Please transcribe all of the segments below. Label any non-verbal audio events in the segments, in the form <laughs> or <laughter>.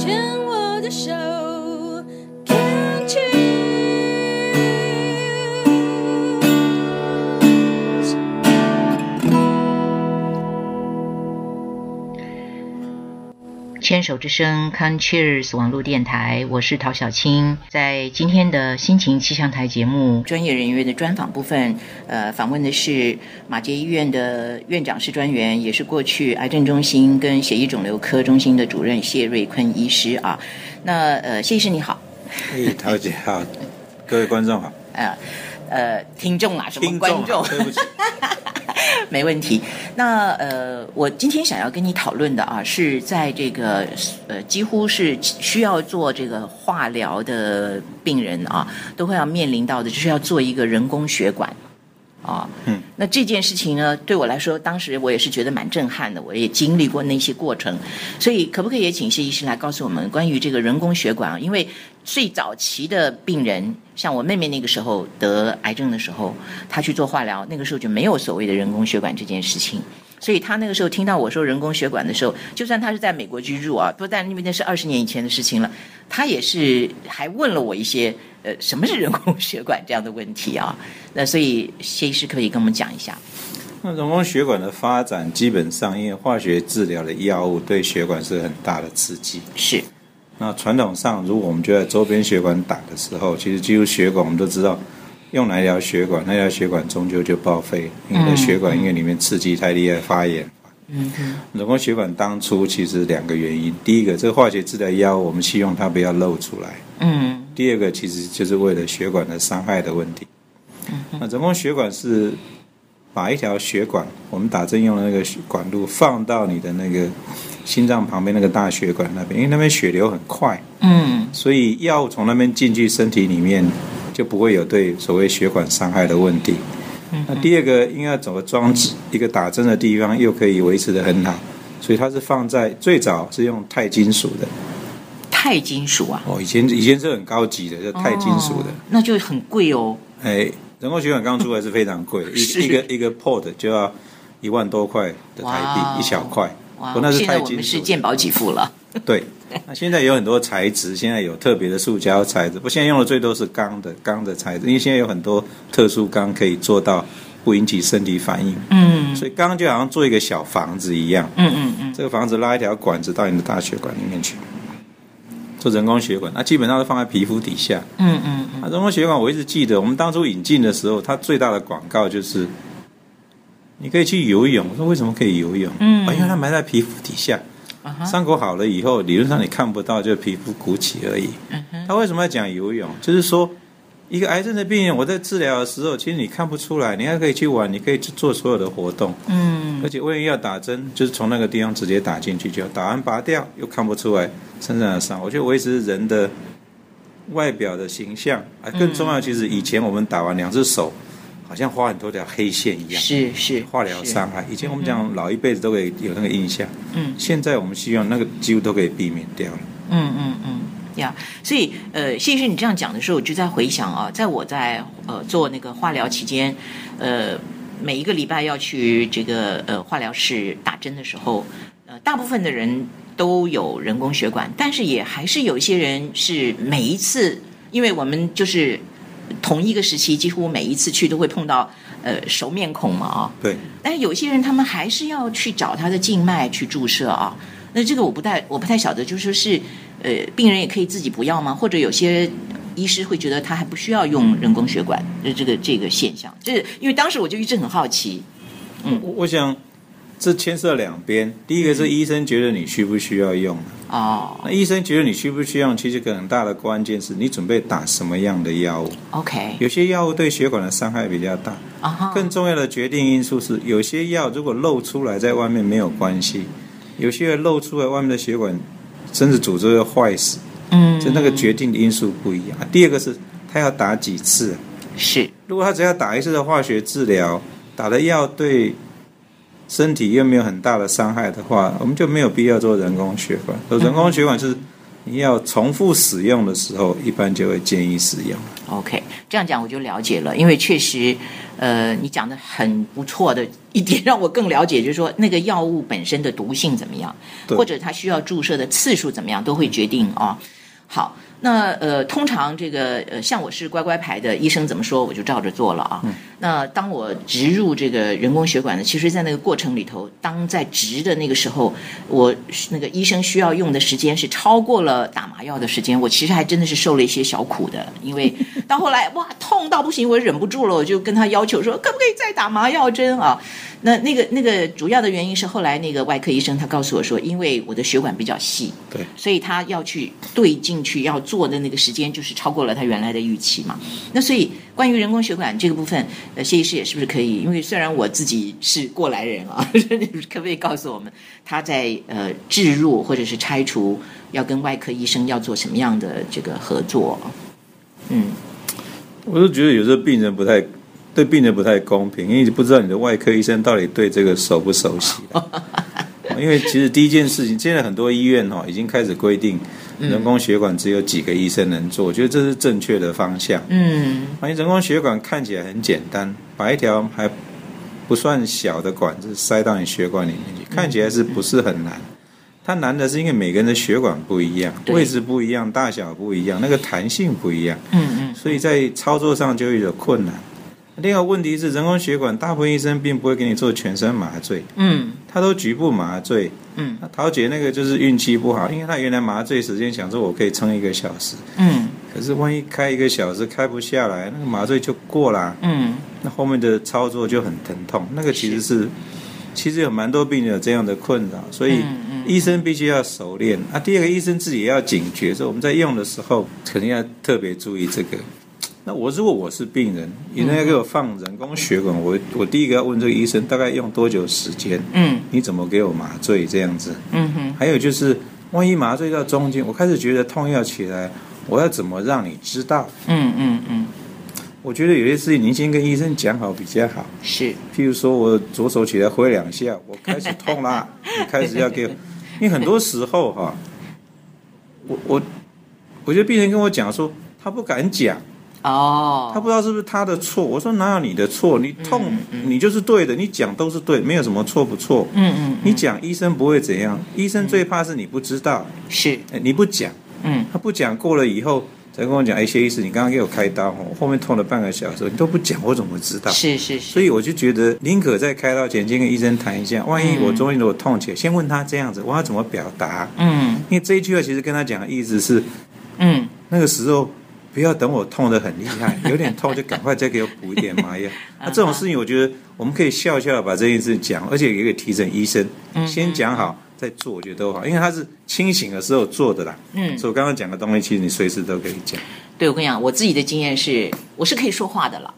牵我的手。牵手之声 c o n Cheers 网络电台，我是陶小青。在今天的心情气象台节目专业人员的专访部分，呃，访问的是马杰医院的院长室专员，也是过去癌症中心跟血液肿瘤科中心的主任谢瑞坤医师啊。那呃，谢医师你好，哎，陶姐好，各位观众好，呃 <laughs> 呃，听众啊，什么观众？对不起，没问题。那呃，我今天想要跟你讨论的啊，是在这个呃，几乎是需要做这个化疗的病人啊，都会要面临到的，就是要做一个人工血管啊。嗯，那这件事情呢，对我来说，当时我也是觉得蛮震撼的，我也经历过那些过程，所以可不可以也请谢医生来告诉我们关于这个人工血管啊？因为最早期的病人，像我妹妹那个时候得癌症的时候，她去做化疗，那个时候就没有所谓的人工血管这件事情。所以她那个时候听到我说人工血管的时候，就算她是在美国居住啊，不但因为那是二十年以前的事情了，她也是还问了我一些呃什么是人工血管这样的问题啊。那所以谢医师可以跟我们讲一下。那人工血管的发展，基本上因为化学治疗的药物对血管是很大的刺激。是，那传统上，如果我们就在周边血管打的时候，其实几乎血管我们都知道，用哪一条血管，那条血管终究就报废，因为你的血管因为里面刺激太厉害发炎。嗯嗯，人工血管当初其实两个原因，第一个，这个化学治疗药物我们希望它不要漏出来；嗯。第二个，其实就是为了血管的伤害的问题。那人工血管是把一条血管，我们打针用的那个血管路放到你的那个心脏旁边那个大血管那边，因为那边血流很快，嗯所以药物从那边进去身体里面就不会有对所谓血管伤害的问题。那第二个，应该走个装置，一个打针的地方又可以维持的很好，所以它是放在最早是用钛金属的钛金属啊，哦，以前以前是很高级的，就钛金属的。哦那就很贵哦。哎，人工血管刚出来是非常贵，<laughs> 是。一一个一个 port 就要一万多块的台币，一小块。哇，那是现在我们钛金属的。是健保给付了。<laughs> <laughs> 对，那现在有很多材质，现在有特别的塑胶材质，不，现在用的最多是钢的钢的材质，因为现在有很多特殊钢可以做到不引起身体反应，嗯。所以钢就好像做一个小房子一样，嗯嗯嗯，这个房子拉一条管子到你的大血管里面去，做人工血管，那基本上都放在皮肤底下。嗯嗯嗯，啊，人工血管我一直记得，我们当初引进的时候，它最大的广告就是你可以去游泳。我说为什么可以游泳？嗯啊因为它埋在皮肤底下，伤口好了以后，理论上你看不到，就皮肤鼓起而已。嗯哼他为什么要讲游泳？就是说，一个癌症的病人，我在治疗的时候，其实你看不出来，你还可以去玩，你可以去做所有的活动，嗯而且万一要打针，就是从那个地方直接打进去就好，打完拔掉又看不出来身上的伤。我觉得维持人的外表的形象啊，更重要，其实以前我们打完两只手，好像画很多条黑线一样。是是化疗是伤害，以前我们讲老一辈子都可以有那个印象，嗯现在我们希望那个几乎都可以避免掉了。嗯嗯嗯呀所以呃，谢医生你这样讲的时候，我就在回想啊，在我在呃做那个化疗期间，呃，每一个礼拜要去这个呃化疗室打针的时候，呃，大部分的人都有人工血管，但是也还是有一些人是每一次，因为我们就是同一个时期，几乎每一次去都会碰到呃熟面孔嘛啊、对，但是有些人他们还是要去找他的静脉去注射啊。那这个我不太我不太晓得，就是说是呃，病人也可以自己不要吗？或者有些医师会觉得他还不需要用人工血管的这个这个现象？这因为当时我就一直很好奇，嗯。我我想这牵涉两边，第一个是医生觉得你需不需要用，哦。那医生觉得你需不需要用，其实一个很大的关键是你准备打什么样的药物。，OK，有些药物对血管的伤害比较大，啊哈，更重要的决定因素是，有些药如果漏出来在外面没有关系，有些露出来外面的血管甚至组织会坏死，嗯，就那个决定的因素不一样。第二个是他要打几次，是。如果他只要打一次的化学治疗，打的药对身体又没有很大的伤害的话，我们就没有必要做人工血管。做人工血管是要重复使用的时候，一般就会建议使用。OK，这样讲我就了解了，因为确实，呃，你讲的很不错的一点，让我更了解，就是说那个药物本身的毒性怎么样，或者它需要注射的次数怎么样，都会决定哦、好，那呃，通常这个呃，像我是乖乖牌的，医生怎么说我就照着做了啊。那当我植入这个人工血管呢，其实，在那个过程里头，当在植的那个时候，我那个医生需要用的时间是超过了打麻药的时间，我其实还真的是受了一些小苦的，因为到后来哇痛到不行，我忍不住了，我就跟他要求说，可不可以再打麻药针啊？那那个那个主要的原因是后来那个外科医生他告诉我说，因为我的血管比较细，对，所以他要去对进去要做的那个时间就是超过了他原来的预期嘛。那所以关于人工血管这个部分，呃，谢医师也是不是可以？因为虽然我自己是过来人啊，<laughs> 可不可以告诉我们他在呃置入或者是拆除要跟外科医生要做什么样的这个合作？嗯，我就觉得有时候病人不太对病人不太公平，因为你不知道你的外科医生到底对这个熟不熟悉、啊。<laughs> 因为其实第一件事情，现在很多医院哦已经开始规定人工血管只有几个医生能做，我觉得这是正确的方向。嗯因为人工血管看起来很简单，把一条还不算小的管子塞到你血管里面去，看起来是不是很难？它难的是因为每个人的血管不一样，位置不一样，大小不一样，那个弹性不一样。嗯嗯，所以在操作上就会有困难。另外问题是，人工血管大部分医生并不会给你做全身麻醉，嗯。他都局部麻醉。嗯。那桃姐那个就是运气不好，因为她原来麻醉时间想说我可以撑一个小时，嗯。可是万一开一个小时开不下来，那个麻醉就过啦，嗯。那后面的操作就很疼痛。那个其实是，其实有蛮多病人有这样的困扰，所以医生必须要熟练。啊。第二个，医生自己也要警觉，说我们在用的时候肯定要特别注意这个。那我如果我是病人，医生要给我放人工血管，我我第一个要问这个医生大概用多久时间？嗯你怎么给我麻醉这样子？嗯哼还有就是，万一麻醉到中间，我开始觉得痛要起来，我要怎么让你知道？嗯嗯嗯，我觉得有些事情您先跟医生讲好比较好。是譬如说我左手起来挥两下，我开始痛啦，<laughs> 你开始要给我，因为很多时候哈、我我我觉得病人跟我讲说，他不敢讲，哦，他不知道是不是他的错。我说哪有你的错？你痛，你就是对的，你讲都是对，没有什么错不错。嗯嗯你讲医生不会怎样，医生最怕是你不知道，是哎你不讲，嗯他不讲过了以后。才跟我讲，哎，谢医师，你刚刚给我开刀哦，后面痛了半个小时，你都不讲，我怎么知道？是是是，所以我就觉得，宁可在开刀前先跟医生谈一下，万一我中间如果痛起来，先问他这样子，我要怎么表达？嗯因为这一句话其实跟他讲的意思是，嗯那个时候不要等我痛得很厉害，<laughs> 有点痛就赶快再给我补一点麻药。那 <laughs> 这种事情，我觉得我们可以笑笑把这件事讲，而且也可以提醒医生，先讲好再做，我觉得都好，因为他是清醒的时候做的啦。嗯，所以我刚刚讲的东西，其实你随时都可以讲，对我跟你讲，我自己的经验是，我是可以说话的了。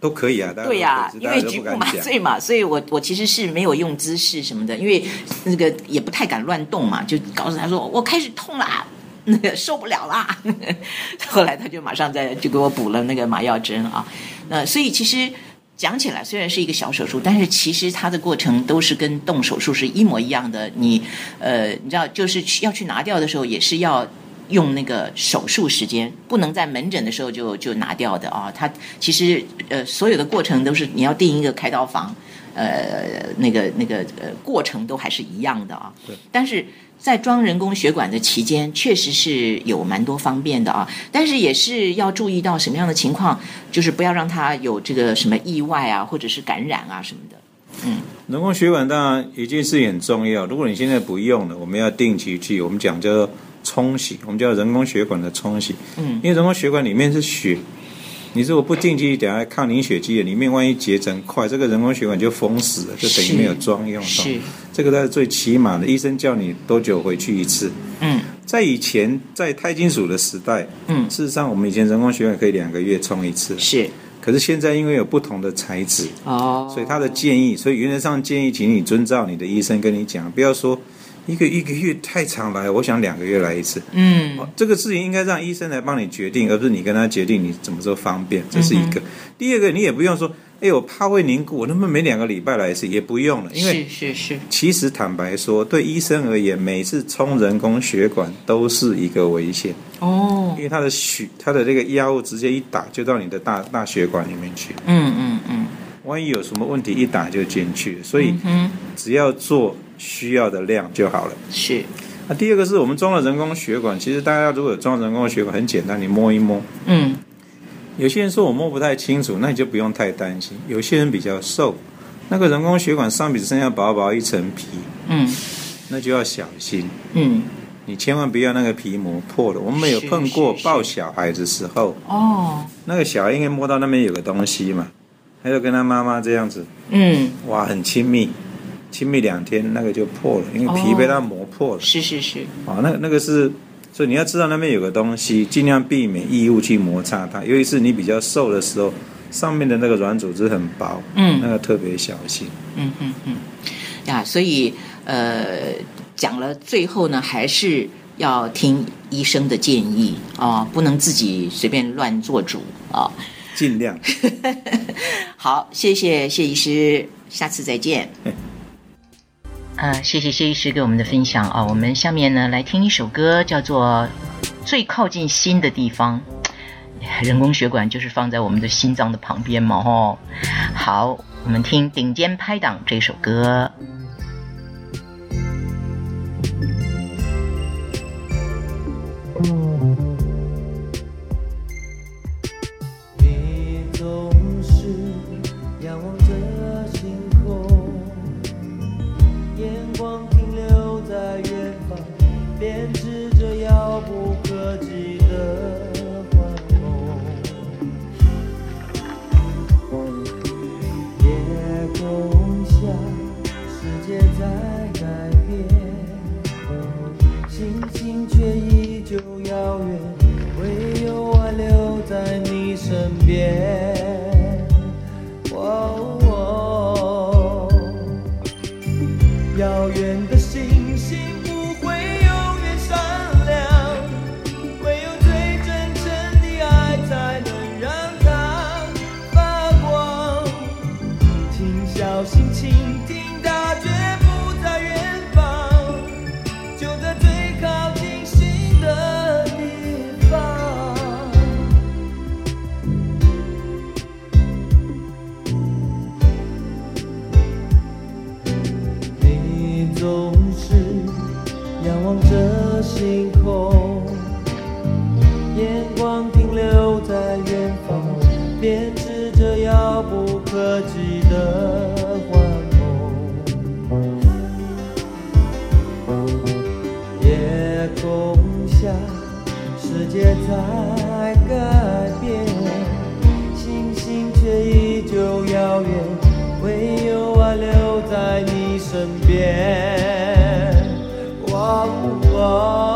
都可以啊。对呀、因为局部。麻醉嘛，所以我我其实是没有用姿势什么的，因为那个也不太敢乱动嘛，就告诉他说我开始痛啦。那 <laughs> 个受不了啦，<laughs> 后来他就马上在就给我补了那个麻药针啊。那所以其实讲起来虽然是一个小手术，但是其实它的过程都是跟动手术是一模一样的。你呃，你知道，就是要去拿掉的时候，也是要用那个手术时间，不能在门诊的时候就就拿掉的啊。它其实呃，所有的过程都是你要定一个开刀房，呃，那个那个呃，过程都还是一样的啊。对。但是在装人工血管的期间，确实是有蛮多方便的啊。但是也是要注意到什么样的情况，就是不要让它有这个什么意外啊，或者是感染啊什么的。嗯人工血管当然一件事很重要，如果你现在不用了，我们要定期去，我们讲叫做冲洗，我们叫人工血管的冲洗。嗯因为人工血管里面是血，你如果不定期等下抗凝血剂，里面万一结成块，这个人工血管就封死了，就等于没有装用到。是，这个它是最起码的。医生叫你多久回去一次？嗯在以前，在钛金属的时代，嗯，事实上我们以前人工血管可以两个月冲一次，是可是现在因为有不同的材质，哦，所以他的建议，所以原则上建议，请你遵照你的医生跟你讲，不要说一个一个月太长来，我想两个月来一次。嗯。哦，这个事情应该让医生来帮你决定，而不是你跟他决定你怎么做方便，这是一个。第二个，你也不用说哎，我怕会凝固，我能不能每两个礼拜来一次？也不用了，因为是是是，其实坦白说，对医生而言，每次冲人工血管都是一个危险，哦。因，为他的血，他的这个药物直接一打就到你的大大血管里面去，嗯嗯嗯，万一有什么问题，一打就进去，所以嗯，只要做需要的量就好了。是，那第二个是我们装了人工血管，其实大家如果有装人工血管，很简单，你摸一摸。嗯有些人说我摸不太清楚，那你就不用太担心。有些人比较瘦，那个人工血管上面只剩下薄薄一层皮，嗯那就要小心。嗯，你千万不要那个皮膜破了。我们有碰过抱小孩的时候，哦，那个小孩应该摸到那边有个东西嘛，他就跟他妈妈这样子，嗯，哇，很亲密，亲密两天，那个就破了，因为皮被它磨破了。是是是，啊，那那个是，所以你要知道那边有个东西，尽量避免异物去摩擦它。尤其是你比较瘦的时候，上面的那个软组织很薄，嗯那个特别小心。嗯嗯嗯，呀，所以呃，讲了最后呢，还是要听医生的建议啊、不能自己随便乱做主啊、尽量。<laughs> 好，谢谢谢医师，下次再见。<laughs> 呃，谢谢谢医师给我们的分享啊！我们下面呢来听一首歌，叫做《最靠近心的地方》。人工血管就是放在我们的心脏的旁边嘛，吼。好，我们听顶尖拍档这首歌。والله